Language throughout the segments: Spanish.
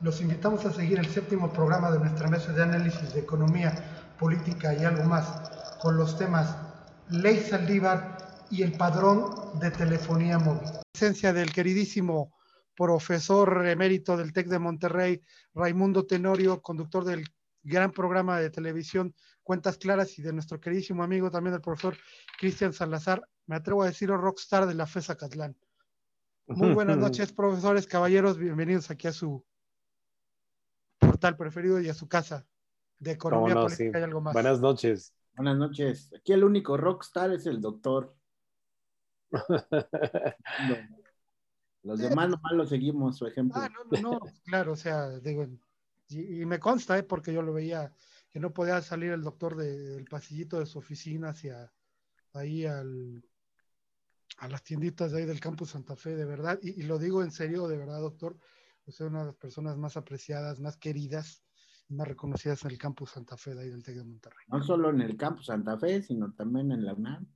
Los invitamos a seguir el séptimo programa de nuestra mesa de análisis de economía, política y algo más, con los temas Ley Saldívar y el padrón de telefonía móvil. Presencia del queridísimo profesor emérito del TEC de Monterrey, Raimundo Tenorio, conductor del gran programa de televisión Cuentas Claras y de nuestro queridísimo amigo también el profesor Cristian Salazar, me atrevo a decirlo rockstar de la FESA Catlán. Muy buenas noches, profesores, caballeros, bienvenidos aquí a su portal preferido y a su casa de economía política y algo más. Buenas noches. Buenas noches. Aquí el único rockstar es el doctor. Los demás nomás lo seguimos, su ejemplo. Ah, no, no, no, claro, o sea, digo, y, me consta, ¿eh? porque yo lo veía, que no podía salir el doctor del pasillito de su oficina hacia ahí al, a las tienditas de ahí del campus Santa Fe, de verdad, y, lo digo en serio, de verdad, doctor, usted es una de las personas más apreciadas, más queridas, más reconocidas en el campus Santa Fe de ahí del TEC de Monterrey. No solo en el campus Santa Fe, sino también en la UNAM.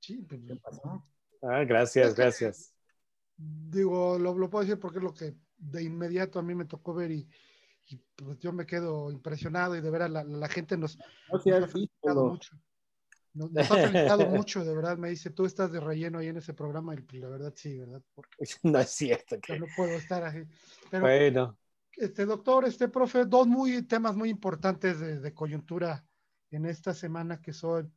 Sí, pero, pues, ¿qué pasó? Ah, gracias, gracias. Digo, lo, lo, puedo decir porque es lo que de inmediato a mí me tocó ver y, pues yo me quedo impresionado y de verdad la, la gente nos, no nos ha felicitado mucho. Nos, ha felicitado mucho, de verdad. Me dice, tú estás de relleno ahí en ese programa y pues, la verdad sí, ¿verdad? Porque no es cierto. Que... no puedo estar ahí. Pero, bueno. Este doctor, este profe, dos muy, temas muy importantes de, de coyuntura en esta semana que son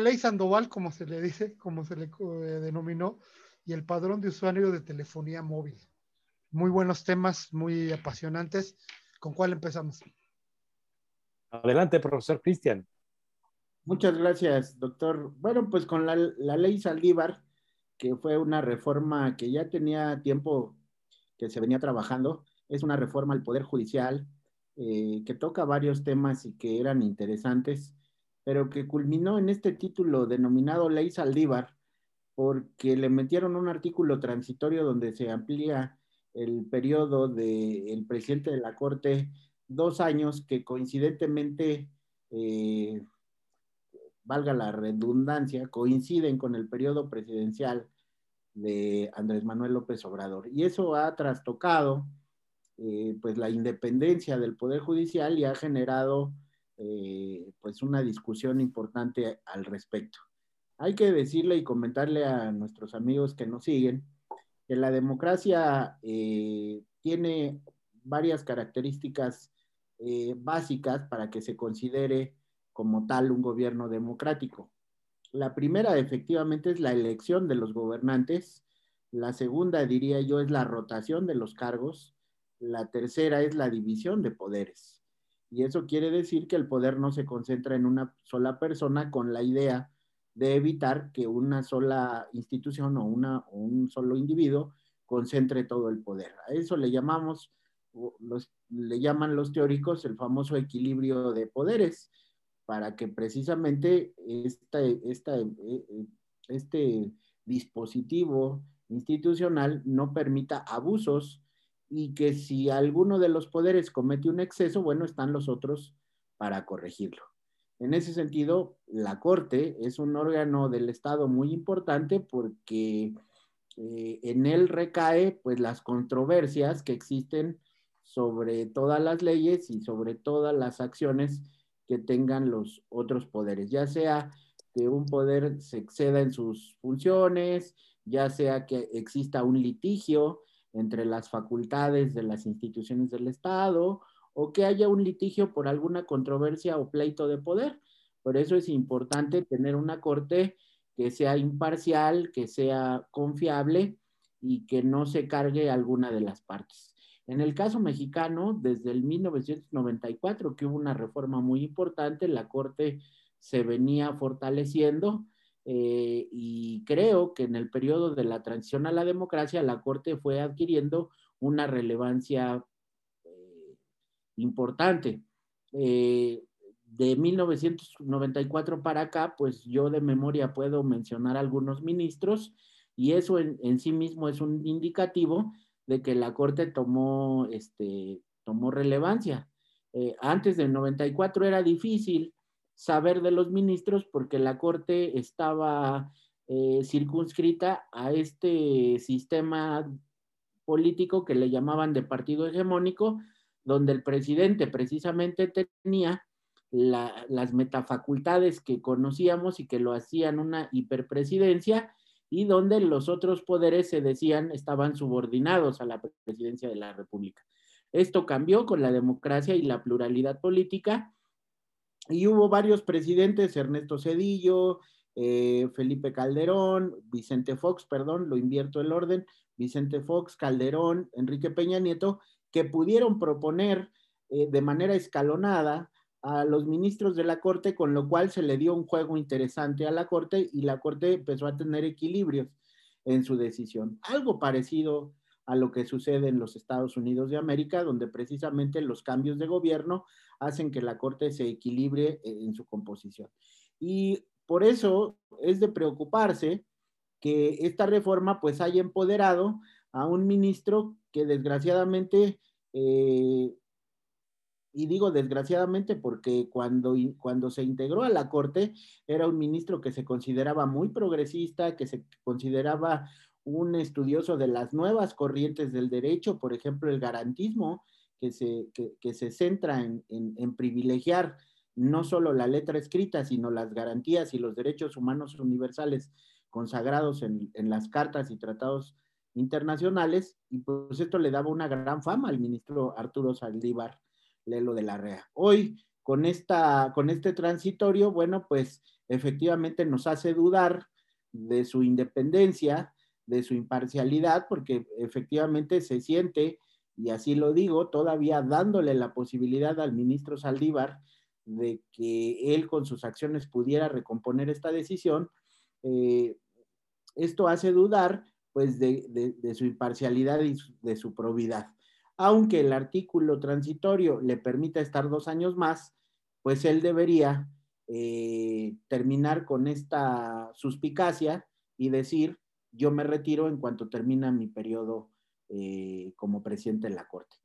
ley Sandoval, como se le dice, como se le eh, denominó, y el padrón de usuario de telefonía móvil. Muy buenos temas, muy apasionantes. ¿Con cuál empezamos? Adelante, profesor Cristian. Muchas gracias, doctor. Bueno, pues con la, ley Saldívar, que fue una reforma que ya tenía tiempo que se venía trabajando, es una reforma al Poder Judicial eh, que toca varios temas y que eran interesantes, pero que culminó en este título denominado Ley Saldívar, porque le metieron un artículo transitorio donde se amplía el periodo del presidente de la Corte dos años que coincidentemente, eh, valga la redundancia, coinciden con el periodo presidencial de Andrés Manuel López Obrador. Y eso ha trastocado eh, pues la independencia del Poder Judicial y ha generado eh, pues una discusión importante al respecto hay que decirle y comentarle a nuestros amigos que nos siguen que la democracia eh, tiene varias características básicas para que se considere como tal un gobierno democrático. La primera efectivamente es la elección de los gobernantes, la segunda diría yo es la rotación de los cargos, la tercera es la división de poderes. Y eso quiere decir que el poder no se concentra en una sola persona con la idea de evitar que una sola institución o, una, un solo individuo concentre todo el poder. A eso le llamamos, le llaman los teóricos el famoso equilibrio de poderes, para que precisamente eh, eh, este dispositivo institucional no permita abusos y que si alguno de los poderes comete un exceso, bueno, están los otros para corregirlo. En ese sentido, la Corte es un órgano del Estado muy importante porque eh, en él recae pues las controversias que existen sobre todas las leyes y sobre todas las acciones que tengan los otros poderes, ya sea que un poder se exceda en sus funciones, ya sea que exista un litigio entre las facultades de las instituciones del Estado o que haya un litigio por alguna controversia o pleito de poder. Por eso es importante tener una corte que sea imparcial, que sea confiable y que no se cargue alguna de las partes. En el caso mexicano, desde el 1994, que hubo una reforma muy importante, la Corte se venía fortaleciendo eh, y creo que en el periodo de la transición a la democracia, la Corte fue adquiriendo una relevancia importante. Eh, de 1994 para acá, pues yo de memoria puedo mencionar algunos ministros y eso en, sí mismo es un indicativo de que la Corte tomó, este, tomó relevancia. Eh, antes del 94 era difícil saber de los ministros porque la Corte estaba eh, circunscrita a este sistema político que le llamaban de partido hegemónico, donde el presidente precisamente tenía las metafacultades que conocíamos y que lo hacían una hiperpresidencia y donde los otros poderes se decían estaban subordinados a la presidencia de la República. Esto cambió con la democracia y la pluralidad política y hubo varios presidentes, Ernesto Cedillo, eh, Felipe Calderón, Vicente Fox, perdón, lo invierto el orden, Vicente Fox, Calderón, Enrique Peña Nieto, que pudieron proponer eh, de manera escalonada a los ministros de la Corte, con lo cual se le dio un juego interesante a la Corte y la Corte empezó a tener equilibrios en su decisión. Algo parecido a lo que sucede en los Estados Unidos de América, donde precisamente los cambios de gobierno hacen que la Corte se equilibre en su composición. Y por eso es de preocuparse que esta reforma pues haya empoderado a un ministro que desgraciadamente eh, y digo desgraciadamente porque cuando, cuando se integró a la Corte era un ministro que se consideraba muy progresista, que se consideraba un estudioso de las nuevas corrientes del derecho, por ejemplo, el garantismo, que se, que, se centra en, en, privilegiar no solo la letra escrita, sino las garantías y los derechos humanos universales consagrados en, en las cartas y tratados internacionales, y pues esto le daba una gran fama al ministro Arturo Saldívar De la REA. Hoy, con, esta, con este transitorio, bueno, pues efectivamente nos hace dudar de su independencia, de su imparcialidad, porque efectivamente se siente, y así lo digo, todavía dándole la posibilidad al ministro Saldívar de que él con sus acciones pudiera recomponer esta decisión. Eh, esto hace dudar pues de, su imparcialidad y de su probidad aunque el artículo transitorio le permita estar dos años más, pues él debería eh, terminar con esta suspicacia y decir, yo me retiro en cuanto termina mi periodo eh, como presidente de la Corte.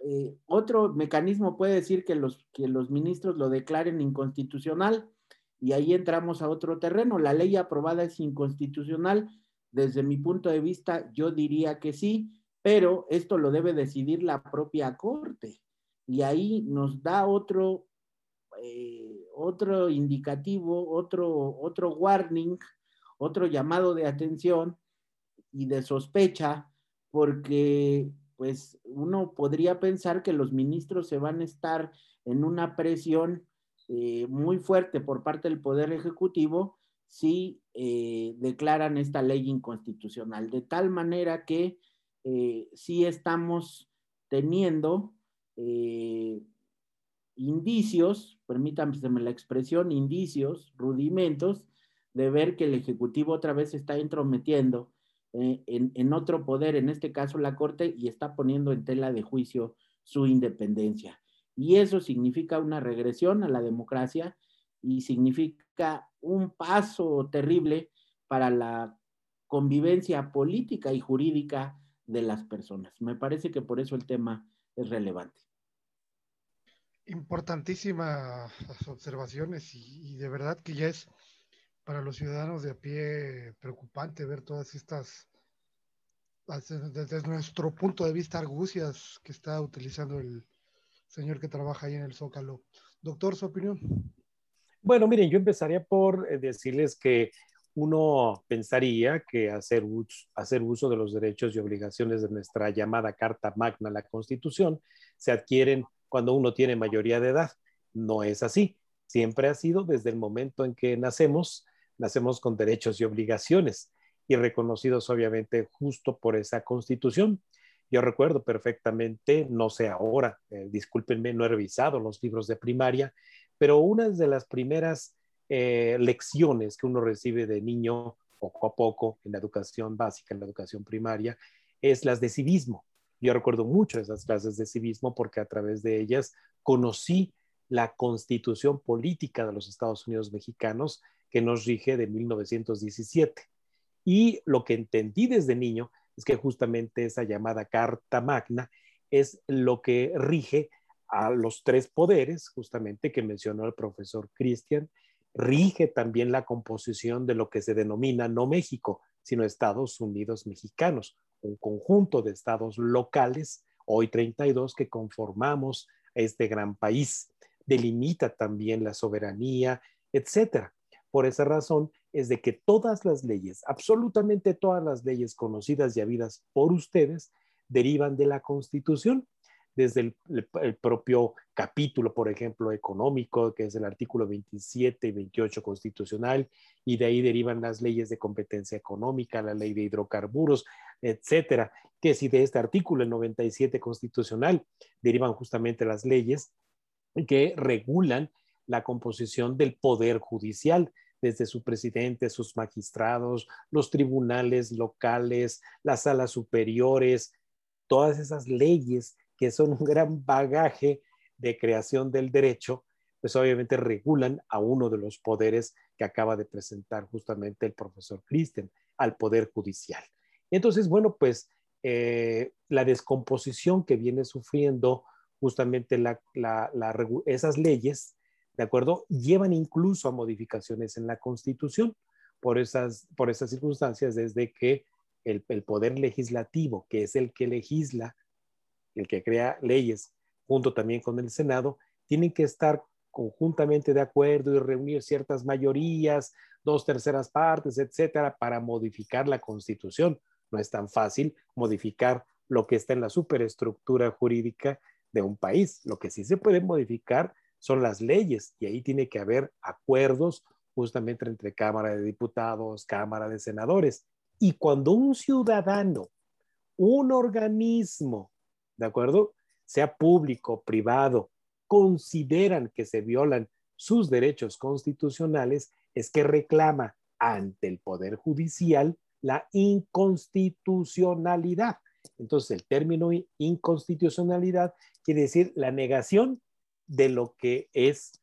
Eh, otro mecanismo puede decir que los, que los ministros lo declaren inconstitucional y ahí entramos a otro terreno. La ley aprobada es inconstitucional. Desde mi punto de vista, yo diría que sí, pero esto lo debe decidir la propia Corte. Y ahí nos da otro, eh, otro indicativo, otro, otro warning, otro llamado de atención y de sospecha, porque pues uno podría pensar que los ministros se van a estar en una presión eh, muy fuerte por parte del Poder Ejecutivo si eh, declaran esta ley inconstitucional, de tal manera que eh, sí estamos teniendo eh, indicios, permítanme la expresión, indicios, rudimentos, de ver que el Ejecutivo otra vez está entrometiendo eh, en, en, otro poder, en este caso la Corte, y está poniendo en tela de juicio su independencia. Y eso significa una regresión a la democracia y significa un paso terrible para la convivencia política y jurídica de las personas. Me parece que por eso el tema es relevante. Importantísimas las observaciones y, de verdad que ya es para los ciudadanos de a pie preocupante ver todas estas, desde nuestro punto de vista, argucias que está utilizando el señor que trabaja ahí en el Zócalo. Doctor, su opinión. Bueno, miren, yo empezaría por eh, decirles que uno pensaría que hacer uso, de los derechos y obligaciones de nuestra llamada Carta Magna, la Constitución, se adquieren cuando uno tiene mayoría de edad. No es así. Siempre ha sido desde el momento en que nacemos, nacemos con derechos y obligaciones y reconocidos obviamente justo por esa Constitución. Yo recuerdo perfectamente, no sé ahora, eh, discúlpenme, no he revisado los libros de primaria, pero una de las primeras eh, lecciones que uno recibe de niño poco a poco en la educación básica, en la educación primaria, es las de civismo. Yo recuerdo mucho esas clases de civismo porque a través de ellas conocí la constitución política de los Estados Unidos mexicanos que nos rige de 1917. Y lo que entendí desde niño es que justamente esa llamada Carta Magna es lo que rige a los tres poderes, justamente que mencionó el profesor Christian, rige también la composición de lo que se denomina no México, sino Estados Unidos mexicanos un conjunto de estados locales, hoy 32, que conformamos este gran país. Delimita también la soberanía, etcétera. Por esa razón es de que todas las leyes, absolutamente todas las leyes conocidas y habidas por ustedes, derivan de la Constitución desde el, propio capítulo, por ejemplo, económico, que es el artículo 27 y 28 constitucional, y de ahí derivan las leyes de competencia económica, la ley de hidrocarburos, etcétera, que si de este artículo, el 97 constitucional, derivan justamente las leyes que regulan la composición del poder judicial, desde su presidente, sus magistrados, los tribunales locales, las salas superiores, todas esas leyes que son un gran bagaje de creación del derecho, pues obviamente regulan a uno de los poderes que acaba de presentar justamente el profesor Christen, al poder judicial. Entonces, bueno, pues eh, la descomposición que viene sufriendo justamente esas leyes, ¿de acuerdo? Llevan incluso a modificaciones en la Constitución por esas, por esas circunstancias, desde que el poder legislativo, que es el que legisla, el que crea leyes, junto también con el Senado, tienen que estar conjuntamente de acuerdo y reunir ciertas mayorías, dos terceras partes, etcétera, para modificar la constitución. No es tan fácil modificar lo que está en la superestructura jurídica de un país. Lo que sí se puede modificar son las leyes y ahí tiene que haber acuerdos justamente entre Cámara de Diputados, Cámara de Senadores. Y cuando un ciudadano, un organismo ¿de acuerdo? Sea público, privado, consideran que se violan sus derechos constitucionales, es que reclama ante el Poder Judicial la inconstitucionalidad. Entonces, el término inconstitucionalidad quiere decir la negación de lo que es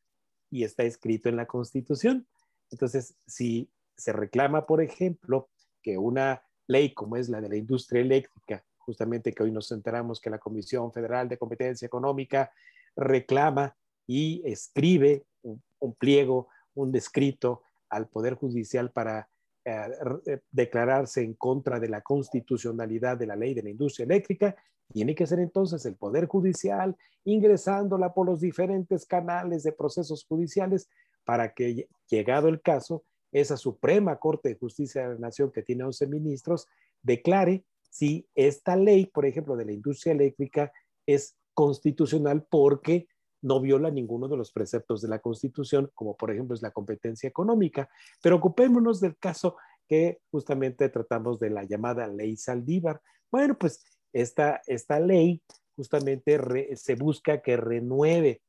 y está escrito en la Constitución. Entonces, si se reclama, por ejemplo, que una ley como es la de la industria eléctrica justamente que hoy nos enteramos que la Comisión Federal de Competencia Económica reclama y escribe un, pliego, un descrito al Poder Judicial para eh, eh, declararse en contra de la constitucionalidad de la ley de la industria eléctrica, tiene que ser entonces el Poder Judicial ingresándola por los diferentes canales de procesos judiciales para que, llegado el caso, esa Suprema Corte de Justicia de la Nación, que tiene 11 ministros, declare si esta ley, por ejemplo, de la industria eléctrica es constitucional porque no viola ninguno de los preceptos de la Constitución, como por ejemplo es la competencia económica. Pero ocupémonos del caso que justamente tratamos de la llamada ley Saldívar. Bueno, pues esta, esta ley justamente se busca que renueve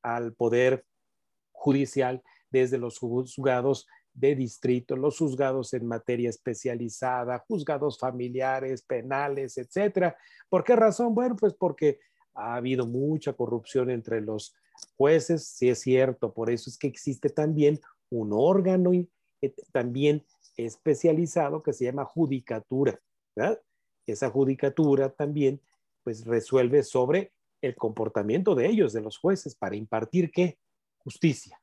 al poder judicial desde los juzgados de distrito, los juzgados en materia especializada, juzgados familiares, penales, etcétera. ¿Por qué razón? Bueno, pues porque ha habido mucha corrupción entre los jueces, sí es cierto, por eso es que existe también un órgano y, eh, también especializado que se llama judicatura, ¿verdad? Esa judicatura también pues resuelve sobre el comportamiento de ellos, de los jueces, para impartir qué? Justicia.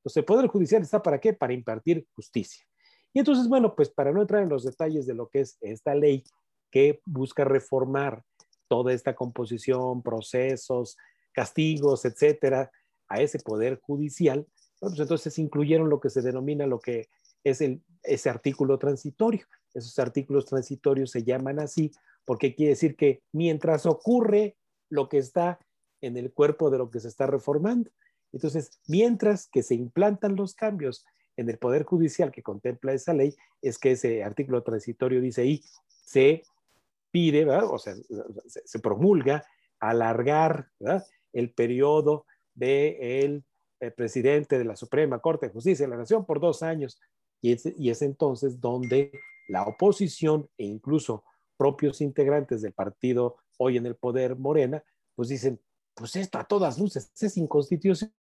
Entonces, el Poder Judicial está para qué? Para impartir justicia. Y entonces, bueno, pues para no entrar en los detalles de lo que es esta ley que busca reformar toda esta composición, procesos, castigos, etcétera, a ese Poder Judicial, pues entonces incluyeron lo que se denomina lo que es ese artículo transitorio. Esos artículos transitorios se llaman así porque quiere decir que mientras ocurre lo que está en el cuerpo de lo que se está reformando, entonces, mientras que se implantan los cambios en el Poder Judicial que contempla esa ley, es que ese artículo transitorio dice ahí, se pide, o sea, se, promulga alargar el periodo del de presidente de la Suprema Corte de Justicia de la Nación por dos años. Y es, y es entonces donde la oposición e incluso propios integrantes del partido hoy en el poder Morena, pues dicen, pues esto a todas luces es inconstitucional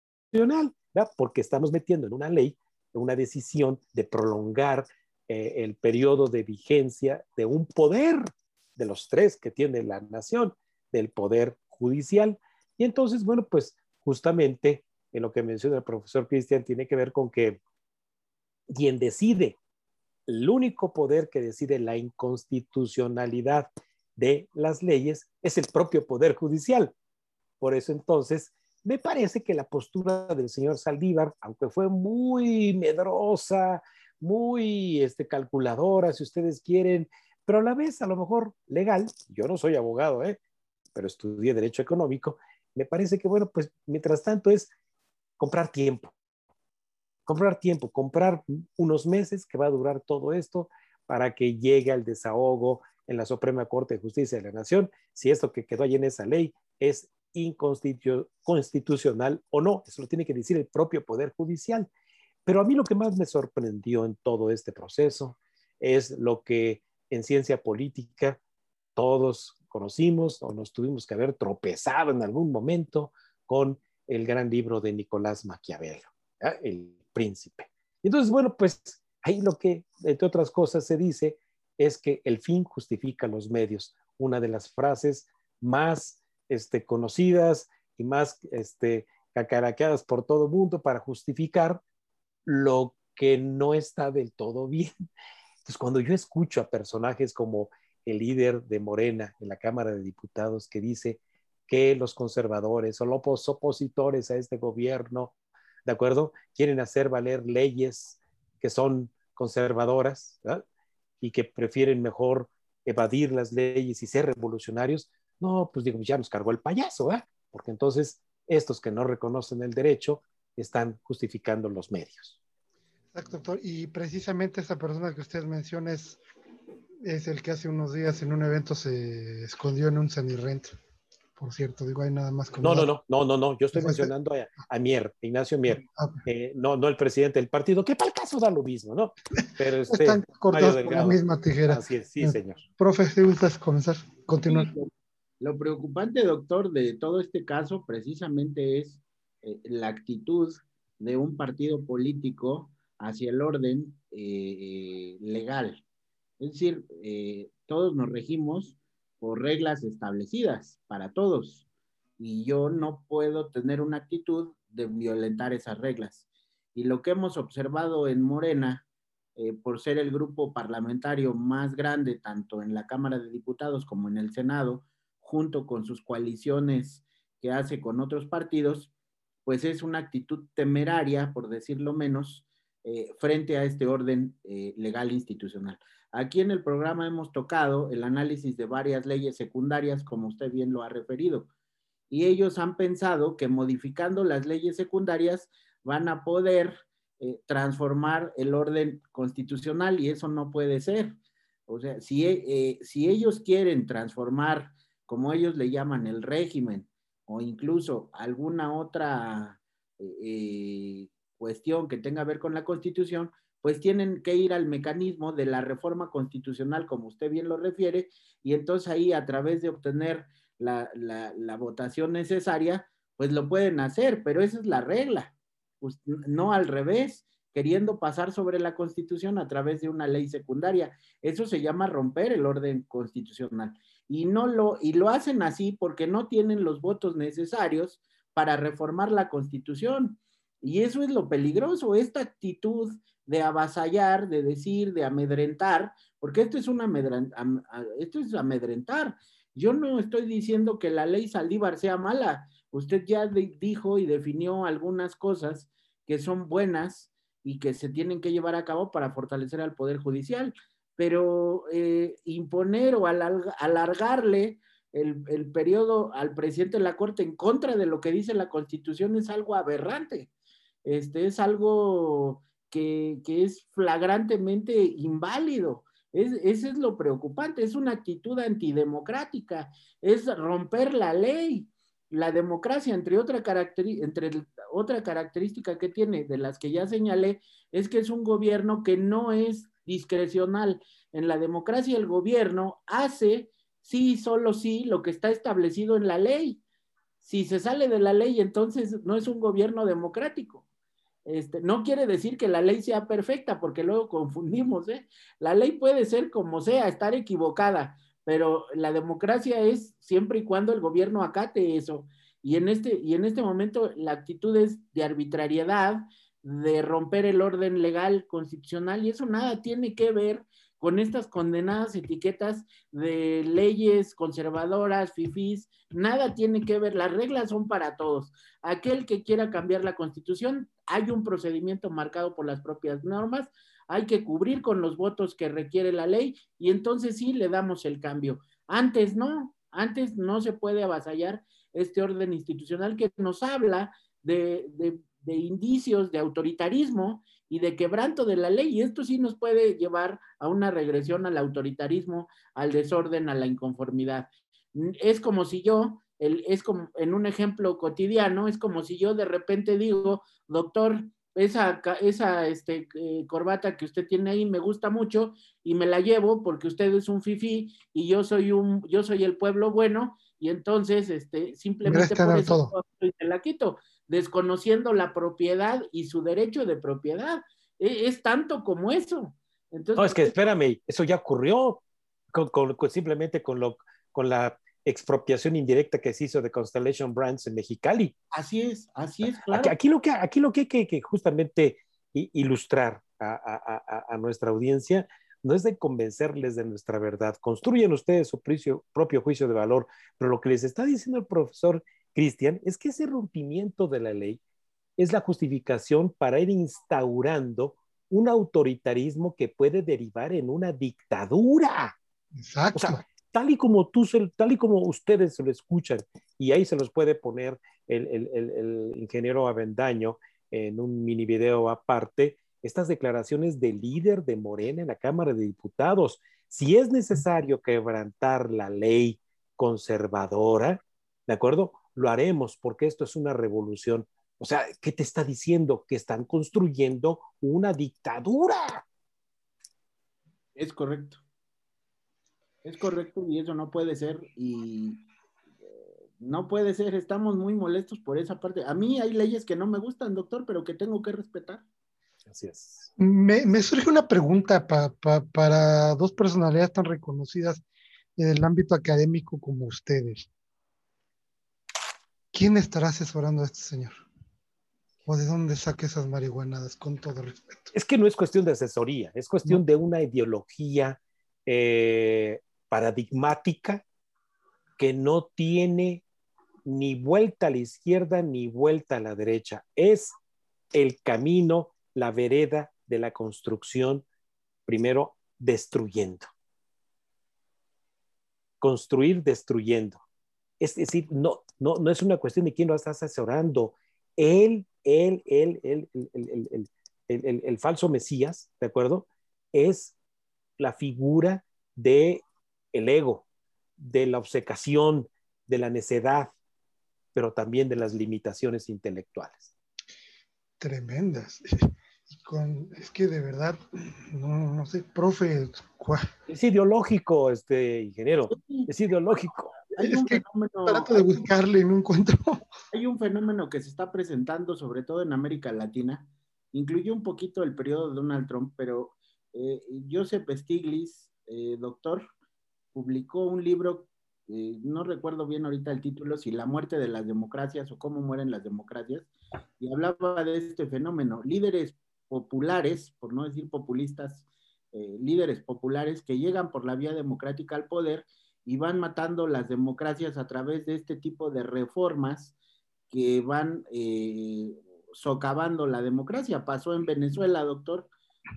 porque estamos metiendo en una ley una decisión de prolongar eh, el periodo de vigencia de un poder de los tres que tiene la nación, del poder judicial. Y entonces, bueno, pues justamente en lo que menciona el profesor Cristian tiene que ver con que quien decide el único poder que decide la inconstitucionalidad de las leyes es el propio poder judicial. Por eso entonces me parece que la postura del señor Saldívar, aunque fue muy medrosa, muy este, calculadora, si ustedes quieren, pero a la vez a lo mejor legal, yo no soy abogado, ¿eh? pero estudié derecho económico, me parece que, bueno, pues mientras tanto es comprar tiempo, comprar tiempo, comprar unos meses que va a durar todo esto para que llegue al desahogo en la Suprema Corte de Justicia de la Nación, si esto que quedó ahí en esa ley es inconstitucional o no. Eso lo tiene que decir el propio Poder Judicial. Pero a mí lo que más me sorprendió en todo este proceso es lo que en ciencia política todos conocimos o nos tuvimos que haber tropezado en algún momento con el gran libro de Nicolás Maquiavelo, El Príncipe. Entonces, bueno, pues ahí lo que, entre otras cosas, se dice es que el fin justifica los medios. Una de las frases más este, conocidas y más este, cacaraqueadas por todo el mundo para justificar lo que no está del todo bien. Entonces, cuando yo escucho a personajes como el líder de Morena en la Cámara de Diputados que dice que los conservadores o los opositores a este gobierno, ¿de acuerdo? Quieren hacer valer leyes que son conservadoras y que prefieren mejor evadir las leyes y ser revolucionarios. No, pues digo, ya nos cargó el payaso, ¿eh? Porque entonces estos que no reconocen el derecho están justificando los medios. Exacto, doctor. Y precisamente esa persona que usted menciona es, es el que hace unos días en un evento se escondió en un Sanirrent. Por cierto, digo, hay nada más como. No, no, no, no, no, no. Yo estoy mencionando a, Mier, Ignacio Mier. Ah, eh, no, no el presidente del partido, que para el caso da lo mismo, ¿no? Pero este, Están cortados por la misma tijera. Así es, sí, señor. Profe, si gustas comenzar, continuar. Lo preocupante, doctor, de todo este caso precisamente es eh, la actitud de un partido político hacia el orden eh, legal. Es decir, eh, todos nos regimos por reglas establecidas para todos y yo no puedo tener una actitud de violentar esas reglas. Y lo que hemos observado en Morena, por ser el grupo parlamentario más grande tanto en la Cámara de Diputados como en el Senado, junto con sus coaliciones que hace con otros partidos, pues es una actitud temeraria, por decirlo menos, eh, frente a este orden eh, legal institucional. Aquí en el programa hemos tocado el análisis de varias leyes secundarias, como usted bien lo ha referido, y ellos han pensado que modificando las leyes secundarias van a poder eh, transformar el orden constitucional y eso no puede ser. O sea, si, si ellos quieren transformar, como ellos le llaman, el régimen o incluso alguna otra eh, cuestión que tenga que ver con la Constitución, pues tienen que ir al mecanismo de la reforma constitucional, como usted bien lo refiere, y entonces ahí a través de obtener la, votación necesaria, pues lo pueden hacer, pero esa es la regla, no al revés, queriendo pasar sobre la Constitución a través de una ley secundaria. Eso se llama romper el orden constitucional y no lo y lo hacen así porque no tienen los votos necesarios para reformar la Constitución. Y eso es lo peligroso, esta actitud de avasallar, de decir, de amedrentar, porque esto es una esto es amedrentar. Yo no estoy diciendo que la ley Saldívar sea mala. Usted ya dijo y definió algunas cosas que son buenas y que se tienen que llevar a cabo para fortalecer al Poder Judicial pero eh, imponer o alargarle el, periodo al presidente de la Corte en contra de lo que dice la Constitución es algo aberrante. Este, es algo que, es flagrantemente inválido. Es, ese es lo preocupante, es una actitud antidemocrática, es romper la ley. La democracia, entre otra, entre otra característica que tiene de las que ya señalé, es que es un gobierno que no es discrecional. En la democracia el gobierno hace sí, solo sí, lo que está establecido en la ley. Si se sale de la ley, entonces no es un gobierno democrático. Este, no quiere decir que la ley sea perfecta, porque luego confundimos. ¿eh? La ley puede ser como sea, estar equivocada, pero la democracia es siempre y cuando el gobierno acate eso. Y en este, y en este momento la actitud es de arbitrariedad, de romper el orden legal constitucional y eso nada tiene que ver con estas condenadas etiquetas de leyes conservadoras, fifís, nada tiene que ver, las reglas son para todos. Aquel que quiera cambiar la constitución, hay un procedimiento marcado por las propias normas, hay que cubrir con los votos que requiere la ley y entonces sí le damos el cambio. Antes no, antes no se puede avasallar este orden institucional que nos habla de, de indicios de autoritarismo y de quebranto de la ley. Y esto sí nos puede llevar a una regresión al autoritarismo, al desorden, a la inconformidad. Es como si yo, el, es como en un ejemplo cotidiano, es como si yo de repente digo, doctor, esa, esa este, eh, corbata que usted tiene ahí me gusta mucho y me la llevo porque usted es un fifi y yo soy un, yo soy el pueblo bueno y entonces este, simplemente por eso la quito desconociendo la propiedad y su derecho de propiedad. E, es, tanto como eso. Entonces, no, es que espérame, eso ya ocurrió con, simplemente con, lo, con la expropiación indirecta que se hizo de Constellation Brands en Mexicali. Así es, así es, claro. Aquí, lo, que, aquí lo que hay que, justamente ilustrar a, a, nuestra audiencia no es de convencerles de nuestra verdad. Construyen ustedes su propio juicio de valor, pero lo que les está diciendo el profesor Cristian, es que ese rompimiento de la ley es la justificación para ir instaurando un autoritarismo que puede derivar en una dictadura. Exacto. tal y como tú, tal y como ustedes se lo escuchan, y ahí se los puede poner el, el ingeniero Avendaño en un mini video aparte, estas declaraciones del líder de Morena en la Cámara de Diputados. Si es necesario quebrantar la ley conservadora, ¿de acuerdo? Lo haremos porque esto es una revolución. O sea, ¿qué te está diciendo? Que están construyendo una dictadura. Es correcto. Es correcto y eso no puede ser y eh, no puede ser. Estamos muy molestos por esa parte. A mí hay leyes que no me gustan, doctor, pero que tengo que respetar. Así es. Me, surge una pregunta para dos personalidades tan reconocidas en el ámbito académico como ustedes. ¿Quién estará asesorando a este señor? ¿O de dónde saque esas marihuanadas, con todo respeto? Es que no es cuestión de asesoría, es cuestión de una ideología eh, paradigmática que no tiene ni vuelta a la izquierda ni vuelta a la derecha. Es el camino, la vereda de la construcción, primero destruyendo. Construir destruyendo. Es decir, no, no, no es una cuestión de quién lo está asesorando. Él, él, él, él, el, el, falso Mesías, ¿de acuerdo? Es la figura de el ego, de la obsecación, de la necedad, pero también de las limitaciones intelectuales. Tremendas. con, es que de verdad, no, no sé, profe. Es ideológico, este ingeniero, es ideológico. Hay un fenómeno, trato de buscarle y no encuentro. Hay un fenómeno que se está presentando, sobre todo en América Latina, incluye un poquito el periodo de Donald Trump, pero eh, Joseph Stiglitz, eh, doctor, publicó un libro, eh, no recuerdo bien ahorita el título, si La muerte de las democracias o cómo mueren las democracias, y hablaba de este fenómeno. Líderes populares, por no decir populistas, líderes populares que llegan por la vía democrática al poder y van matando las democracias a través de este tipo de reformas que van eh, socavando la democracia. Pasó en Venezuela, doctor,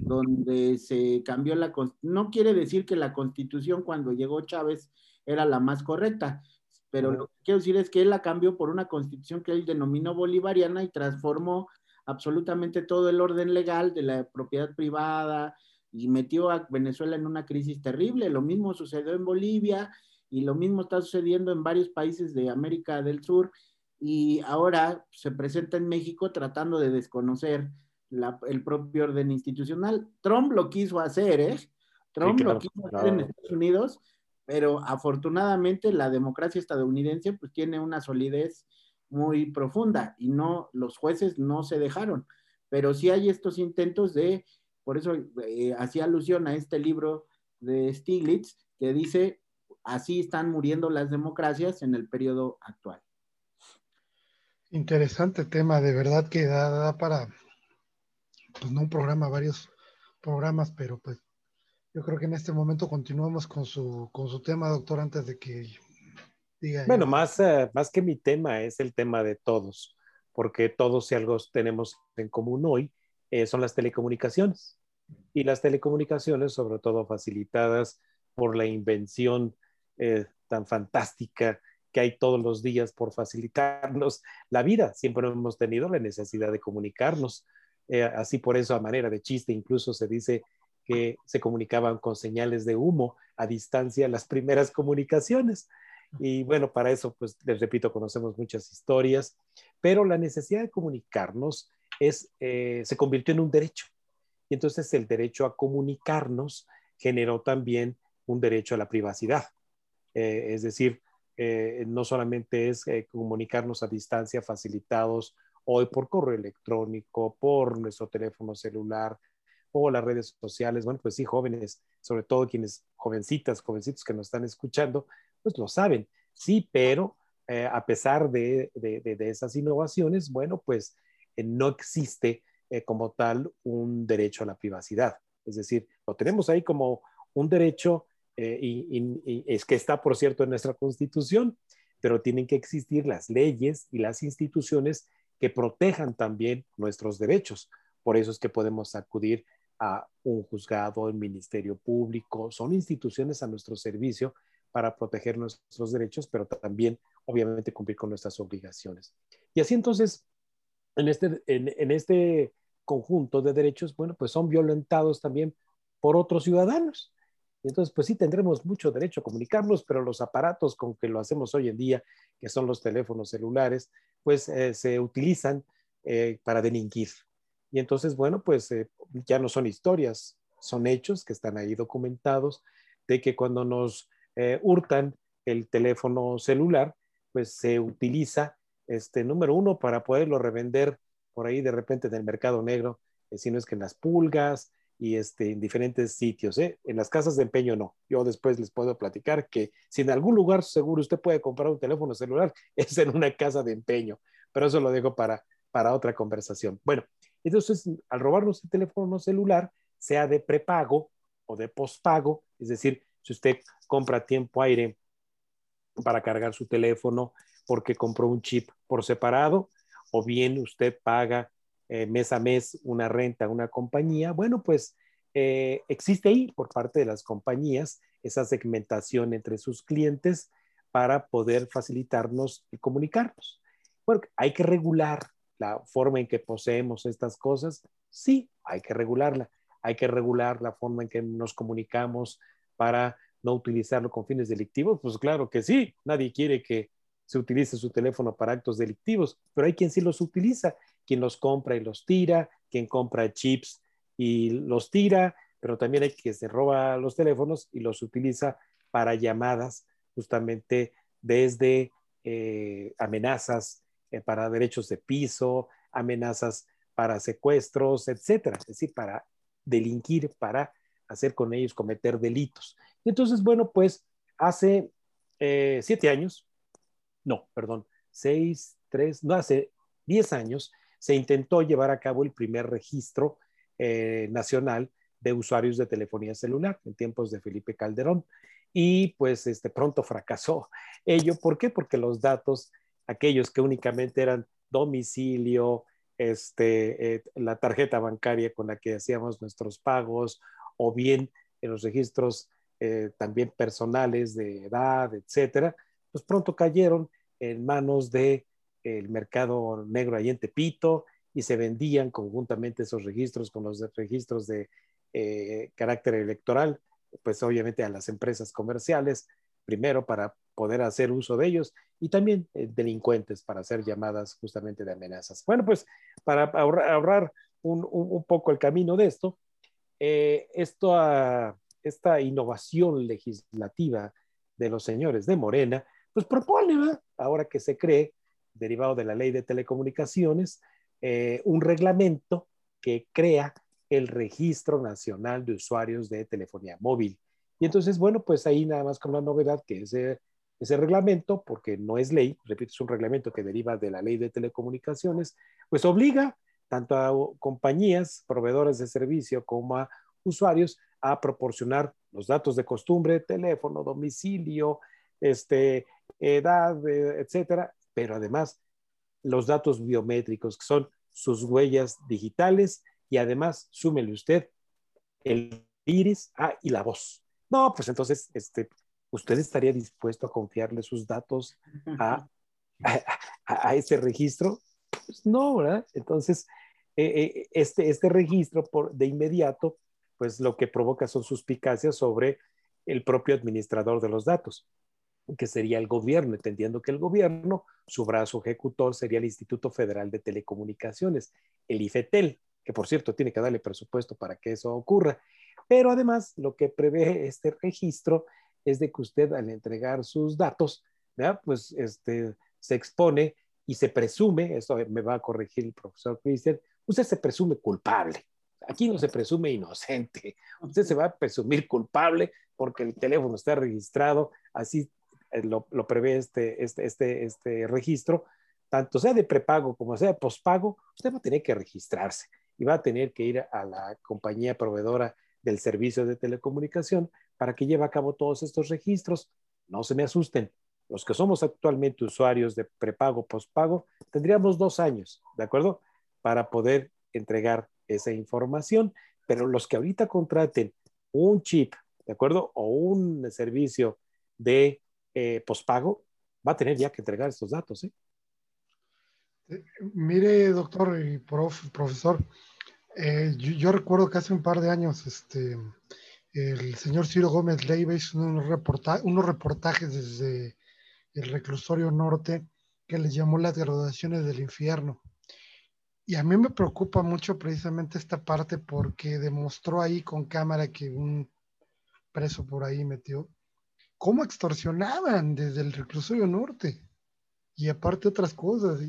donde se cambió la no quiere decir que la constitución cuando llegó Chávez era la más correcta, pero lo que quiero decir es que él la cambió por una constitución que él denominó bolivariana y transformó absolutamente todo el orden legal de la propiedad privada, y metió a Venezuela en una crisis terrible. Lo mismo sucedió en Bolivia y lo mismo está sucediendo en varios países de América del Sur y ahora se presenta en México tratando de desconocer el propio orden institucional. Trump lo quiso hacer, ¿eh? Trump lo quiso hacer en Estados Unidos, pero afortunadamente la democracia estadounidense pues tiene una solidez muy profunda y no, los jueces no se dejaron, pero sí hay estos intentos de por eso eh, hacía alusión a este libro de Stiglitz que dice, así están muriendo las democracias en el periodo actual. Interesante tema, de verdad que da, para, pues no un programa, varios programas, pero pues yo creo que en este momento continuamos con su, con su tema, doctor, antes de que diga. Bueno, más, eh, más que mi tema es el tema de todos, porque todos si algo tenemos en común hoy eh, son las telecomunicaciones. Y las telecomunicaciones, sobre todo facilitadas por la invención eh, tan fantástica que hay todos los días por facilitarnos la vida. Siempre hemos tenido la necesidad de comunicarnos. así por eso, a manera de chiste, incluso se dice que se comunicaban con señales de humo a distancia las primeras comunicaciones. Y bueno, para eso, pues les repito, conocemos muchas historias, pero la necesidad de comunicarnos eh, se convirtió en un derecho. Y entonces el derecho a comunicarnos generó también un derecho a la privacidad. Eh, es decir, eh, no solamente es comunicarnos a distancia facilitados hoy por correo electrónico, por nuestro teléfono celular, o las redes sociales, bueno, pues sí, jóvenes, sobre todo quienes, jovencitas, jovencitos que nos están escuchando, pues lo saben, sí, pero a pesar de, esas innovaciones, bueno, pues no existe eh, como tal un derecho a la privacidad. Es decir, lo tenemos ahí como un derecho y, es que está, por cierto, en nuestra constitución, pero tienen que existir las leyes y las instituciones que protejan también nuestros derechos. Por eso es que podemos acudir a un juzgado, el Ministerio Público, son instituciones a nuestro servicio para proteger nuestros derechos, pero también, obviamente, cumplir con nuestras obligaciones. Y así entonces, en este, en, este conjunto de derechos, bueno, pues son violentados también por otros ciudadanos. Entonces, pues sí, tendremos mucho derecho a comunicarnos, pero los aparatos con que lo hacemos hoy en día, que son los teléfonos celulares, pues eh, se utilizan eh, para delinquir, y entonces, bueno, pues eh, ya no son historias, son hechos que están ahí documentados de que cuando nos hurtan el teléfono celular, pues se utiliza este número uno para poderlo revender por ahí de repente en el mercado negro, eh, si no es que en las pulgas y este, en diferentes sitios. En las casas de empeño no. Yo después les puedo platicar que si en algún lugar seguro usted puede comprar un teléfono celular, es en una casa de empeño, pero eso lo dejo para, para otra conversación. Bueno, entonces, al robarnos el teléfono celular, sea de prepago o de postpago, es decir, si usted compra tiempo aire para cargar su teléfono porque compró un chip por separado, o bien usted paga eh, mes a mes una renta a una compañía, bueno, pues eh, existe ahí por parte de las compañías esa segmentación entre sus clientes para poder facilitarnos y comunicarnos. Bueno, hay que regular la forma en que poseemos estas cosas, sí, hay que regularla. Hay que regular la forma en que nos comunicamos para no utilizarlo con fines delictivos. Pues claro que sí, nadie quiere que se utilice su teléfono para actos delictivos, pero hay quien sí los utiliza, quien los compra y los tira, quien compra chips y los tira, pero también hay quien se roba los teléfonos y los utiliza para llamadas justamente desde eh, amenazas eh, para derechos de piso, amenazas para secuestros, etcétera, es decir, para delinquir, para hacer con ellos cometer delitos. Y entonces, bueno, pues hace eh, siete años, no, perdón, seis, tres, no, hace diez años, se intentó llevar a cabo el primer registro eh, nacional de usuarios de telefonía celular en tiempos de Felipe Calderón. Y pues este, pronto fracasó ello. ¿Por qué? Porque los datos aquellos que únicamente eran domicilio, este, eh, la tarjeta bancaria con la que hacíamos nuestros pagos, o bien en los registros eh, también personales de edad, etcétera, pues pronto cayeron en manos del el mercado negro ahí en Tepito y se vendían conjuntamente esos registros con los registros de eh, carácter electoral, pues obviamente a las empresas comerciales, primero para poder hacer uso de ellos y también eh, delincuentes para hacer llamadas justamente de amenazas. Bueno, pues para ahorrar, un, poco el camino de esto, eh, esto esta innovación legislativa de los señores de Morena, pues propone, ahora que se cree, derivado de la ley de telecomunicaciones, eh, un reglamento que crea el Registro Nacional de Usuarios de Telefonía Móvil. Y entonces, bueno, pues ahí nada más con la novedad que ese ese reglamento, porque no es ley, repito, es un reglamento que deriva de la ley de telecomunicaciones, pues obliga tanto a compañías, proveedores de servicio, como a usuarios a proporcionar los datos de costumbre, teléfono, domicilio, este, edad, eh, etcétera, pero además los datos biométricos, que son sus huellas digitales y además, súmele usted el iris ah, y la voz. No, pues entonces, este, ¿usted estaría dispuesto a confiarle sus datos a, a, ese registro? Pues no, ¿verdad? Entonces, eh, eh, este, este registro por, de inmediato, pues lo que provoca son suspicacias sobre el propio administrador de los datos que sería el gobierno, entendiendo que el gobierno, su brazo ejecutor sería el Instituto Federal de Telecomunicaciones, el IFETEL, que por cierto tiene que darle presupuesto para que eso ocurra. Pero además, lo que prevé este registro es de que usted al entregar sus datos, pues este, se expone y se presume, eso me va a corregir el profesor Christian, usted se presume culpable. Aquí no se presume inocente, usted se va a presumir culpable porque el teléfono está registrado, así eh, lo, prevé este, este, este, este registro, tanto sea de prepago como sea de pospago, usted va a tener que registrarse y va a tener que ir a la compañía proveedora del servicio de telecomunicación para que lleve a cabo todos estos registros. No se me asusten. Los que somos actualmente usuarios de prepago, pospago, tendríamos dos años, ¿de acuerdo? Para poder entregar esa información. Pero los que ahorita contraten un chip, ¿de acuerdo? O un servicio de eh, pospago, va a tener ya que entregar estos datos. ¿eh? Eh, mire, doctor y profesor, yo, recuerdo que hace un par de años este, el señor Ciro Gómez Leiva hizo unos, unos reportajes desde el reclusorio norte que les llamó las graduaciones del infierno. Y a mí me preocupa mucho precisamente esta parte porque demostró ahí con cámara que un preso por ahí metió cómo extorsionaban desde el reclusorio norte y aparte otras cosas.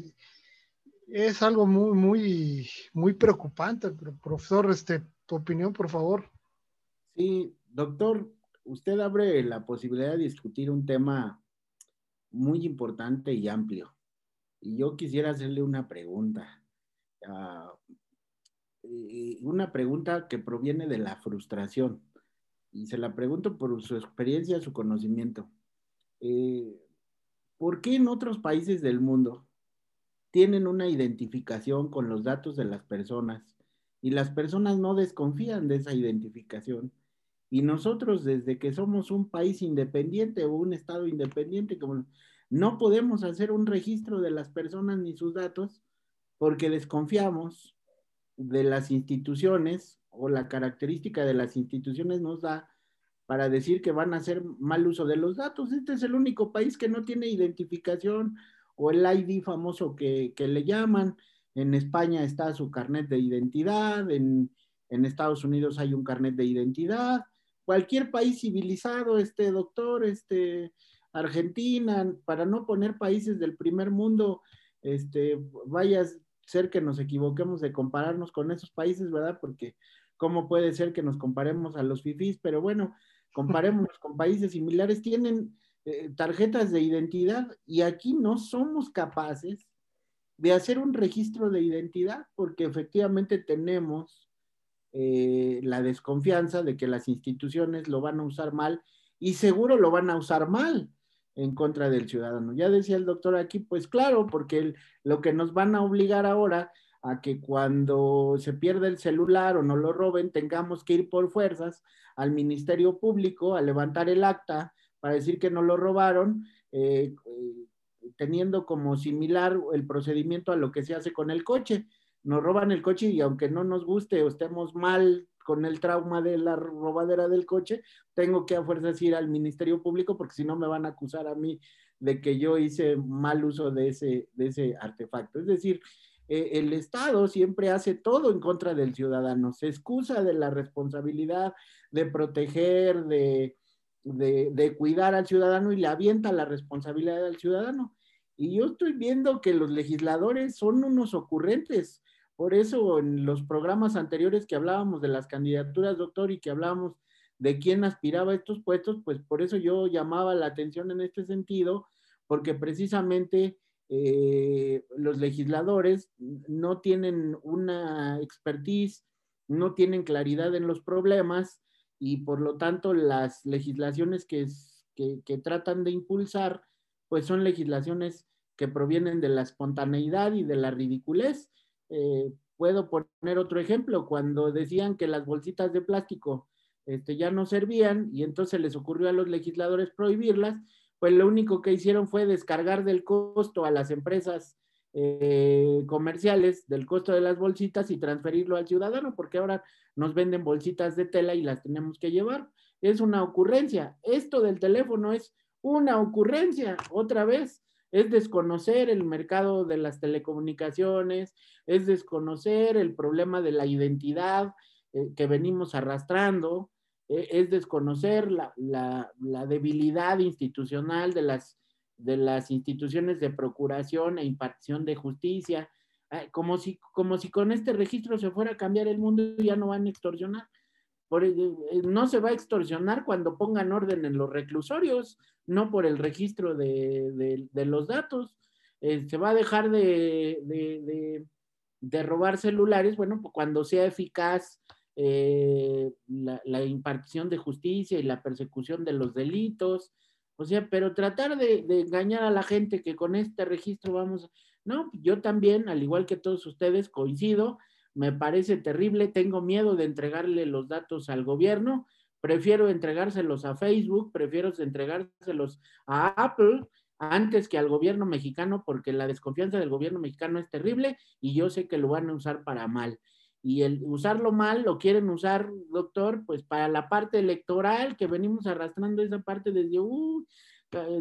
es algo muy, muy, muy preocupante, profesor, este, tu opinión, por favor. Sí, doctor, usted abre la posibilidad de discutir un tema muy importante y amplio. Y yo quisiera hacerle una pregunta. Ah, una pregunta que proviene de la frustración y se la pregunto por su experiencia, su conocimiento. Eh, ¿Por qué en otros países del mundo tienen una identificación con los datos de las personas y las personas no desconfían de esa identificación? Y nosotros, desde que somos un país independiente o un estado independiente, como no podemos hacer un registro de las personas ni sus datos porque desconfiamos de las instituciones o la característica de las instituciones nos da para decir que van a hacer mal uso de los datos. Este es el único país que no tiene identificación o el ID famoso que, le llaman. En España está su carnet de identidad, en, Estados Unidos hay un carnet de identidad. Cualquier país civilizado, este doctor, este Argentina, para no poner países del primer mundo, este, vaya a ser que nos equivoquemos de compararnos con esos países, ¿verdad? Porque cómo puede ser que nos comparemos a los FIFIs, pero bueno, comparémonos con países similares, tienen eh, tarjetas de identidad y aquí no somos capaces de hacer un registro de identidad porque efectivamente tenemos eh, la desconfianza de que las instituciones lo van a usar mal y seguro lo van a usar mal en contra del ciudadano. Ya decía el doctor aquí, pues claro, porque lo que nos van a obligar ahora a que cuando se pierda el celular o no lo roben, tengamos que ir por fuerzas al Ministerio Público a levantar el acta para decir que no lo robaron, eh, eh, teniendo como similar el procedimiento a lo que se hace con el coche. Nos roban el coche y aunque no nos guste o estemos mal con el trauma de la robadera del coche, tengo que a fuerzas ir al Ministerio Público porque si no me van a acusar a mí de que yo hice mal uso de ese, de ese artefacto. Es decir, eh, el Estado siempre hace todo en contra del ciudadano, se excusa de la responsabilidad de proteger, de, de, cuidar al ciudadano y le avienta la responsabilidad al ciudadano. Y yo estoy viendo que los legisladores son unos ocurrentes. Por eso en los programas anteriores que hablábamos de las candidaturas, doctor, y que hablábamos de quién aspiraba a estos puestos, pues por eso yo llamaba la atención en este sentido, porque precisamente eh, los legisladores no tienen una expertise, no tienen claridad en los problemas y por lo tanto las legislaciones que, que, tratan de impulsar, pues son legislaciones que provienen de la espontaneidad y de la ridiculez. Eh, puedo poner otro ejemplo, cuando decían que las bolsitas de plástico este, ya no servían y entonces les ocurrió a los legisladores prohibirlas, pues lo único que hicieron fue descargar del costo a las empresas eh, comerciales del costo de las bolsitas y transferirlo al ciudadano, porque ahora nos venden bolsitas de tela y las tenemos que llevar. Es una ocurrencia. Esto del teléfono es una ocurrencia, otra vez. Es desconocer el mercado de las telecomunicaciones, es desconocer el problema de la identidad eh, que venimos arrastrando, es desconocer la, la debilidad institucional de las de las instituciones de procuración e impartición de justicia, como si, como si con este registro se fuera a cambiar el mundo y ya no van a extorsionar. Eh, no se va a extorsionar cuando pongan orden en los reclusorios, no por el registro de, los datos. Eh, se va a dejar de, robar celulares, bueno, pues cuando sea eficaz eh, la, impartición de justicia y la persecución de los delitos, o sea, pero tratar de, engañar a la gente que con este registro vamos, no, yo también, al igual que todos ustedes, coincido, me parece terrible, tengo miedo de entregarle los datos al gobierno, prefiero entregárselos a Facebook, prefiero entregárselos a Apple antes que al gobierno mexicano, porque la desconfianza del gobierno mexicano es terrible y yo sé que lo van a usar para mal y el usarlo mal lo quieren usar, doctor, pues para la parte electoral que venimos arrastrando esa parte desde uh,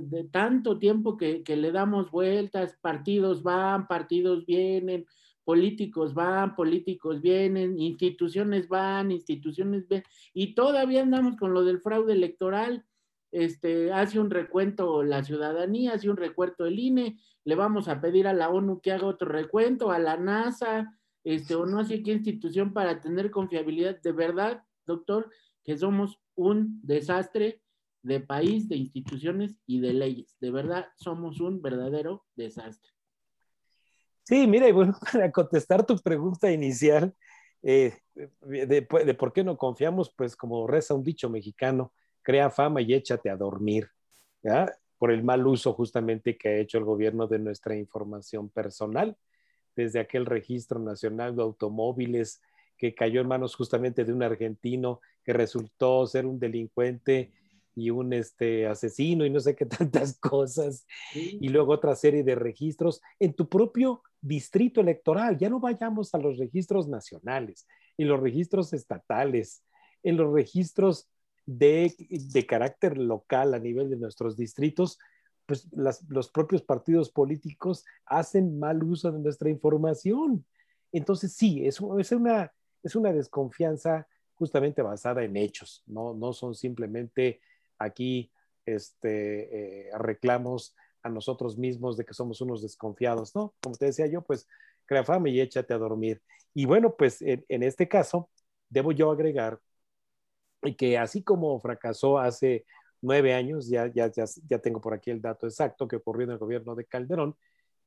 de tanto tiempo que, que, le damos vueltas, partidos van, partidos vienen, políticos van, políticos vienen, instituciones van, instituciones ven, y todavía andamos con lo del fraude electoral. Este, hace un recuento la ciudadanía, hace un recuento el INE, le vamos a pedir a la ONU que haga otro recuento, a la NASA, este, o no sé qué institución para tener confiabilidad. De verdad, doctor, que somos un desastre de país, de instituciones y de leyes. De verdad, somos un verdadero desastre. Sí, mira, y bueno, para contestar tu pregunta inicial, eh, de, por qué no confiamos, pues como reza un dicho mexicano, crea fama y échate a dormir, por el mal uso justamente que ha hecho el gobierno de nuestra información personal desde aquel registro nacional de automóviles que cayó en manos justamente de un argentino que resultó ser un delincuente y un este, asesino y no sé qué tantas cosas. Y luego otra serie de registros en tu propio distrito electoral. Ya no vayamos a los registros nacionales, en los registros estatales, en los registros de, de carácter local a nivel de nuestros distritos, pues los propios partidos políticos hacen mal uso de nuestra información. Entonces, sí, es, es, una, es una desconfianza justamente basada en hechos, no, no son simplemente aquí este, eh, reclamos a nosotros mismos de que somos unos desconfiados, ¿no? Como te decía yo, pues crea fama y échate a dormir. Y bueno, pues en, en este caso, debo yo agregar que así como fracasó hace nueve años, ya, ya, ya, ya tengo por aquí el dato exacto que ocurrió en el gobierno de Calderón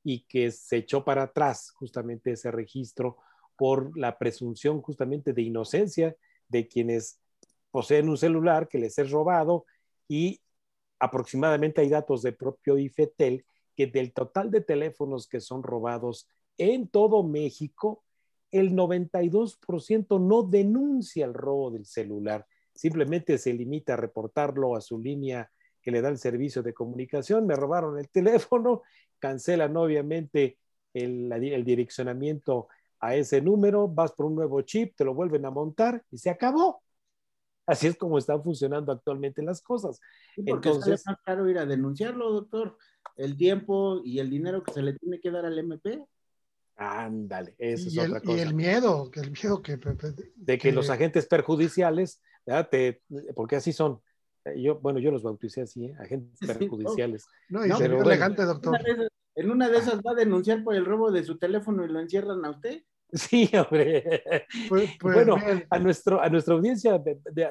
y que se echó para atrás justamente ese registro por la presunción justamente de inocencia de quienes poseen un celular que les es robado y aproximadamente hay datos del propio IFETEL que del total de teléfonos que son robados en todo México, el 92% no denuncia el robo del celular simplemente se limita a reportarlo a su línea que le da el servicio de comunicación, me robaron el teléfono, cancelan obviamente el, direccionamiento a ese número, vas por un nuevo chip, te lo vuelven a montar y se acabó. Así es como están funcionando actualmente las cosas. porque Entonces, sale más caro ir a denunciarlo, doctor. El tiempo y el dinero que se le tiene que dar al MP. Ándale, eso es otra cosa. Y el miedo, el miedo que... De que, los agentes perjudiciales, porque así son. Yo, bueno, yo los bauticé así, ¿eh? agentes perjudiciales. No, y elegante, doctor. En una, de esas va a denunciar por el robo de su teléfono y lo encierran a usted. Sí, hombre. Pues, pues, bueno, a, nuestro, a nuestra audiencia,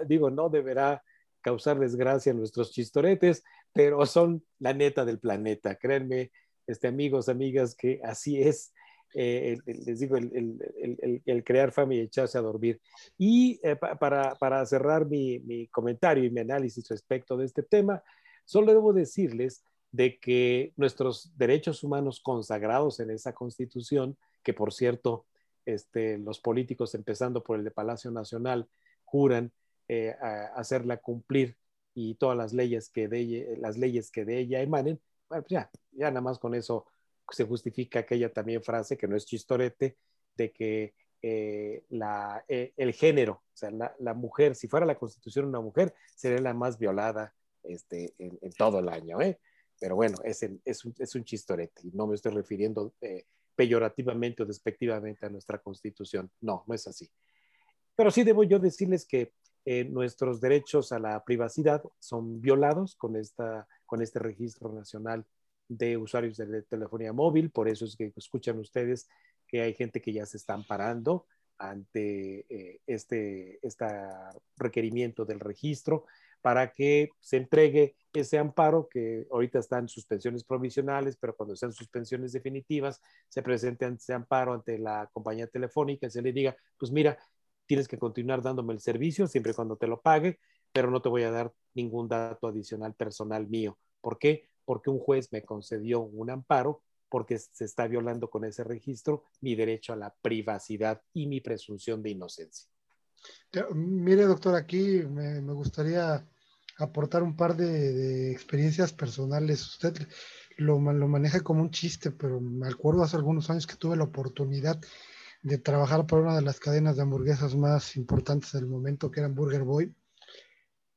digo, no deberá causar desgracia a nuestros chistoretes, pero son la neta del planeta, créanme, este, amigos, amigas, que así es. Eh, les digo, el, crear fama y echarse a dormir. Y eh, para, para, cerrar mi, mi, comentario y mi análisis respecto de este tema, solo debo decirles de que nuestros derechos humanos consagrados en esa constitución, que por cierto, este, los políticos, empezando por el de Palacio Nacional, juran eh, hacerla cumplir y todas las leyes que de ella, las leyes que de ella emanen, pues ya, ya nada más con eso se justifica aquella también frase que no es chistorete de que eh, la, eh, el género, o sea, la, la, mujer, si fuera la constitución una mujer, sería la más violada este, en, en todo el año, ¿eh? Pero bueno, es, es, un, es un chistorete y no me estoy refiriendo eh, peyorativamente o despectivamente a nuestra constitución. No, no es así. Pero sí debo yo decirles que eh, nuestros derechos a la privacidad son violados con, esta, con este registro nacional de usuarios de telefonía móvil. Por eso es que escuchan ustedes que hay gente que ya se está amparando ante eh, este, este requerimiento del registro para que se entregue ese amparo que ahorita están suspensiones provisionales, pero cuando sean suspensiones definitivas, se presente ese amparo ante la compañía telefónica y se le diga, pues mira, tienes que continuar dándome el servicio siempre y cuando te lo pague, pero no te voy a dar ningún dato adicional personal mío. ¿Por qué? Porque un juez me concedió un amparo porque se está violando con ese registro mi derecho a la privacidad y mi presunción de inocencia. Mire, doctor, aquí me, me gustaría aportar un par de, experiencias personales. Usted lo, lo, maneja como un chiste, pero me acuerdo hace algunos años que tuve la oportunidad de trabajar para una de las cadenas de hamburguesas más importantes del momento, que era Burger Boy.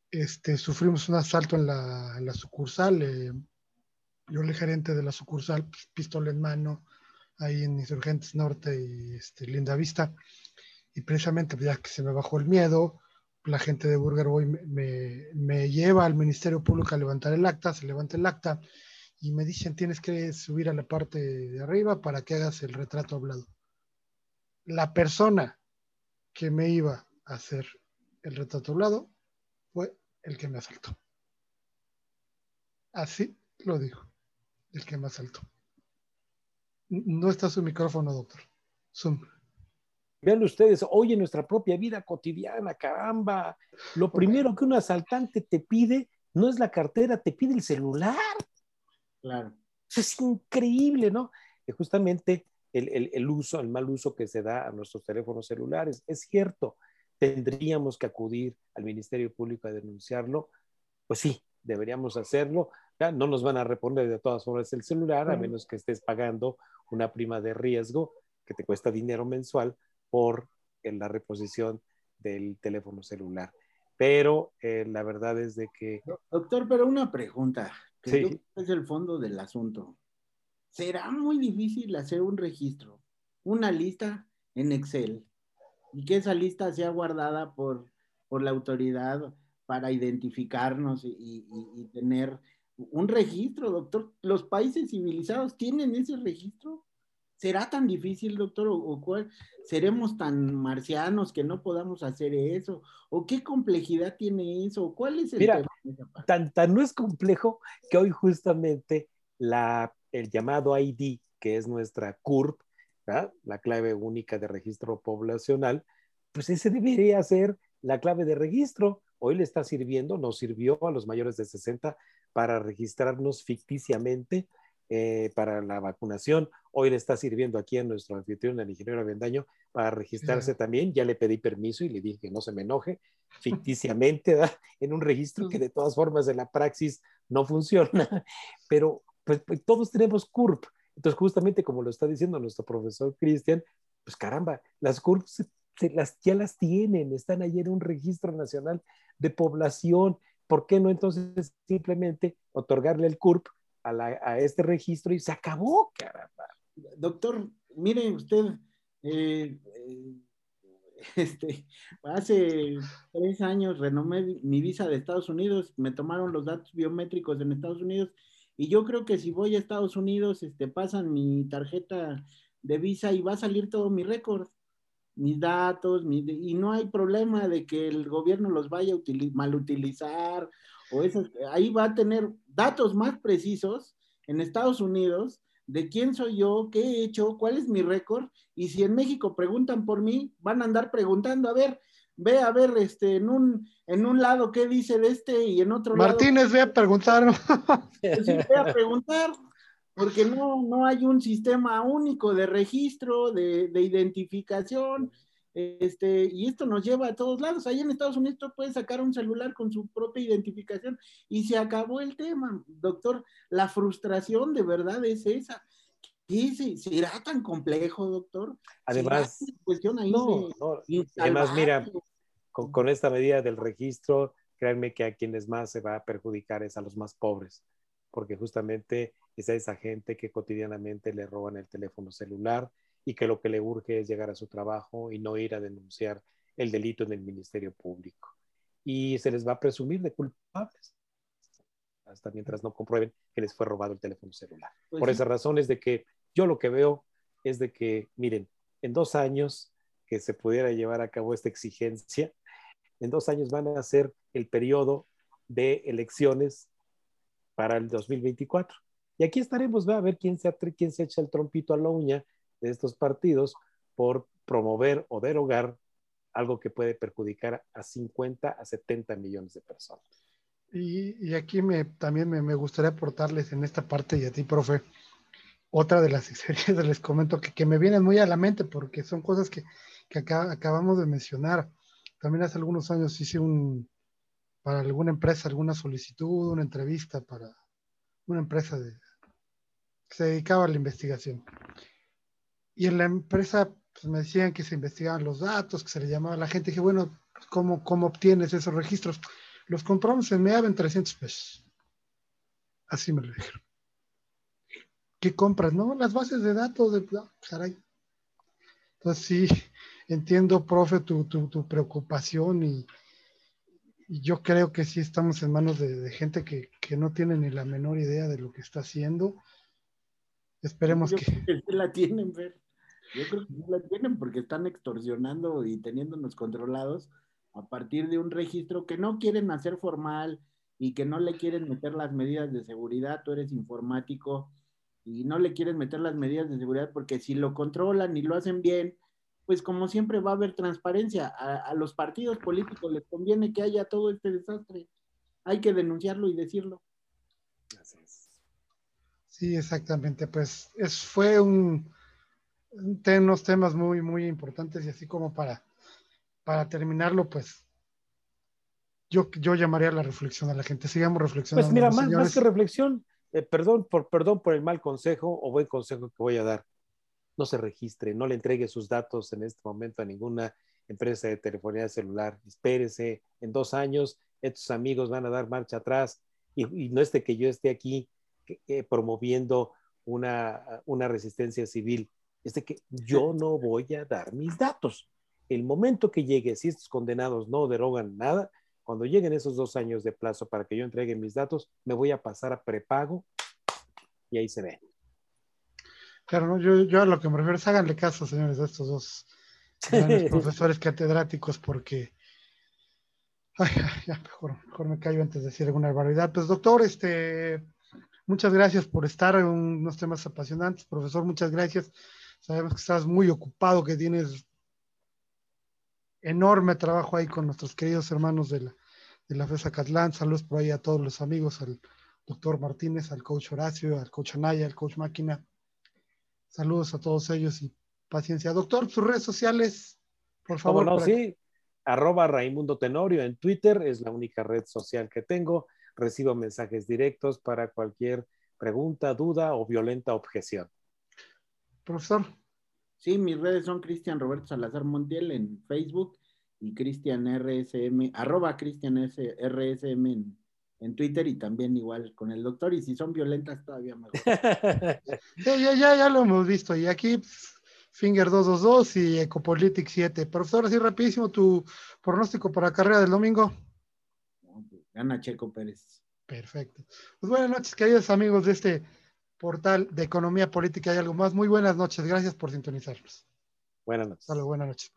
Este, sufrimos un asalto en la, en la sucursal. Eh, yo, el gerente de la sucursal, pues, pistola en mano, ahí en Insurgentes Norte y este, Linda Vista. Y precisamente pues, ya que se me bajó el miedo, la gente de Burger Boy me, lleva al Ministerio Público a levantar el acta, se levanta el acta y me dicen tienes que subir a la parte de arriba para que hagas el retrato hablado. La persona que me iba a hacer el retrato hablado fue el que me asaltó. Así lo digo, el que me asaltó. No está su micrófono, doctor. Zoom. Vean ustedes, hoy en nuestra propia vida cotidiana, caramba, lo primero que un asaltante te pide no es la cartera, te pide el celular. Claro. es increíble, ¿no? Que justamente el, el, uso, el mal uso que se da a nuestros teléfonos celulares. Es cierto, tendríamos que acudir al Ministerio Público a denunciarlo. Pues sí, deberíamos hacerlo. No nos van a reponer de todas formas el celular, a menos que estés pagando una prima de riesgo que te cuesta dinero mensual por la reposición del teléfono celular. Pero eh, la verdad es de que... Doctor, pero una pregunta, que es el fondo del asunto. ¿Será muy difícil hacer un registro, una lista en Excel, y que esa lista sea guardada por, por la autoridad para identificarnos y, y tener un registro, doctor? ¿Los países civilizados tienen ese registro? ¿Será tan difícil, doctor? ¿O, cuál? seremos tan marcianos que no podamos hacer eso? ¿O qué complejidad tiene eso? ¿Cuál es el Mira, Tan, tan no es complejo que hoy justamente la, el llamado ID, que es nuestra CURP, la clave única de registro poblacional, pues ese debería ser la clave de registro. Hoy le está sirviendo, nos sirvió a los mayores de 60 para registrarnos ficticiamente eh, para la vacunación. Hoy le está sirviendo aquí a nuestro anfitrión, el ingeniero Avendaño, para registrarse también. Ya le pedí permiso y le dije que no se me enoje ficticiamente en un registro que de todas formas en la praxis no funciona. Pero pues, pues todos tenemos CURP. Entonces, justamente como lo está diciendo nuestro profesor Cristian, pues caramba, las CURP las, ya las tienen, están ahí en un registro nacional de población. ¿Por qué no entonces simplemente otorgarle el CURP a, este registro y se acabó, caramba. Doctor, mire usted, eh, eh, este, hace tres años renomé mi visa de Estados Unidos, me tomaron los datos biométricos en Estados Unidos y yo creo que si voy a Estados Unidos, este, pasan mi tarjeta de visa y va a salir todo mi récord, mis datos, y no hay problema de que el gobierno los vaya a mal utilizar o ahí va a tener datos más precisos en Estados Unidos de quién soy yo, qué he hecho, cuál es mi récord, y si en México preguntan por mí, van a andar preguntando, a ver, ve a ver este, en, un, en un lado qué dice de este y en otro Martínez, lado. ve a preguntar. Sí, ve a preguntar, porque no, no hay un sistema único de registro, de, de identificación, este, y esto nos lleva a todos lados. Ahí en Estados Unidos tú puedes sacar un celular con su propia identificación y se acabó el tema, doctor. La frustración de verdad es esa. ¿Qué será tan complejo, doctor? Además, cuestión ahí no, no, además, mira, con, con, esta medida del registro, créanme que a quienes más se va a perjudicar es a los más pobres, porque justamente es a esa gente que cotidianamente le roban el teléfono celular, y que lo que le urge es llegar a su trabajo y no ir a denunciar el delito en el Ministerio Público. Y se les va a presumir de culpables hasta mientras no comprueben que les fue robado el teléfono celular. Pues Por sí. esa razón es de que yo lo que veo es de que, miren, en dos años que se pudiera llevar a cabo esta exigencia, en dos años van a ser el periodo de elecciones para el 2024. Y aquí estaremos, va a ver quién se, quién se echa el trompito a la uña de estos partidos por promover o derogar algo que puede perjudicar a 50 a 70 millones de personas. Y, y aquí me, también me, me, gustaría aportarles en esta parte y a ti, profe, otra de las experiencias les comento que, que me vienen muy a la mente porque son cosas que, que acá, acabamos de mencionar. También hace algunos años hice un, para alguna empresa, alguna solicitud, una entrevista para una empresa de, se dedicaba a la investigación. Y en la empresa pues, me decían que se investigaban los datos, que se le llamaba a la gente. Y dije, bueno, ¿cómo, ¿cómo obtienes esos registros? Los compramos en MEAB en 300 pesos. Así me lo dijeron. ¿Qué compras? No, las bases de datos de no, caray. Entonces sí, entiendo, profe, tu, tu, tu preocupación y, y, yo creo que sí estamos en manos de, de gente que, que, no tiene ni la menor idea de lo que está haciendo. Esperemos yo que... que sí la tienen, Fer. Yo creo que no la tienen porque están extorsionando y teniéndonos controlados a partir de un registro que no quieren hacer formal y que no le quieren meter las medidas de seguridad. Tú eres informático y no le quieren meter las medidas de seguridad porque si lo controlan y lo hacen bien, pues como siempre va a haber transparencia. A, a los partidos políticos les conviene que haya todo este desastre. Hay que denunciarlo y decirlo. Así. Sí, exactamente. Pues es, fue un, unos temas muy, muy importantes y así como para, para terminarlo, pues yo, yo llamaría a la reflexión a la gente. Sigamos reflexionando. Pues mira, más, más, que reflexión, eh, perdón, por, perdón por el mal consejo o buen consejo que voy a dar. No se registre, no le entregue sus datos en este momento a ninguna empresa de telefonía celular. Espérese, en dos años estos amigos van a dar marcha atrás y, y no es de que yo esté aquí eh, promoviendo una, una resistencia civil es de que yo no voy a dar mis datos. El momento que llegue, si estos condenados no derogan nada, cuando lleguen esos dos años de plazo para que yo entregue mis datos, me voy a pasar a prepago y ahí se ve. Claro, ¿no? yo, yo, a lo que me refiero es háganle caso, señores, a estos dos profesores catedráticos, porque ay, ya, mejor, mejor, me callo antes de decir alguna barbaridad. Pues doctor, este, muchas gracias por estar en unos temas apasionantes. Profesor, muchas gracias. Sabemos que estás muy ocupado, que tienes enorme trabajo ahí con nuestros queridos hermanos de la, de la FESA Catlán. Saludos por ahí a todos los amigos, al doctor Martínez, al coach Horacio, al coach Anaya, al coach Máquina. Saludos a todos ellos y paciencia. Doctor, sus redes sociales, por favor. No, sí, arroba Raimundo Tenorio en Twitter, es la única red social que tengo. Recibo mensajes directos para cualquier pregunta, duda o violenta objeción. Profesor. Sí, mis redes son Cristian Roberto Salazar Montiel en Facebook y Cristian RSM, arroba Cristian RSM en, en, Twitter y también igual con el doctor. Y si son violentas, todavía mejor. ya, ya, ya, ya lo hemos visto. Y aquí Finger 222 y Ecopolitics 7. Profesor, así rapidísimo, tu pronóstico para la carrera del domingo. Gana Checo Pérez. Perfecto. Pues buenas noches, queridos amigos de este portal de economía política y algo más. Muy buenas noches, gracias por sintonizarnos. Buenas noches. Hasta luego, buenas noches.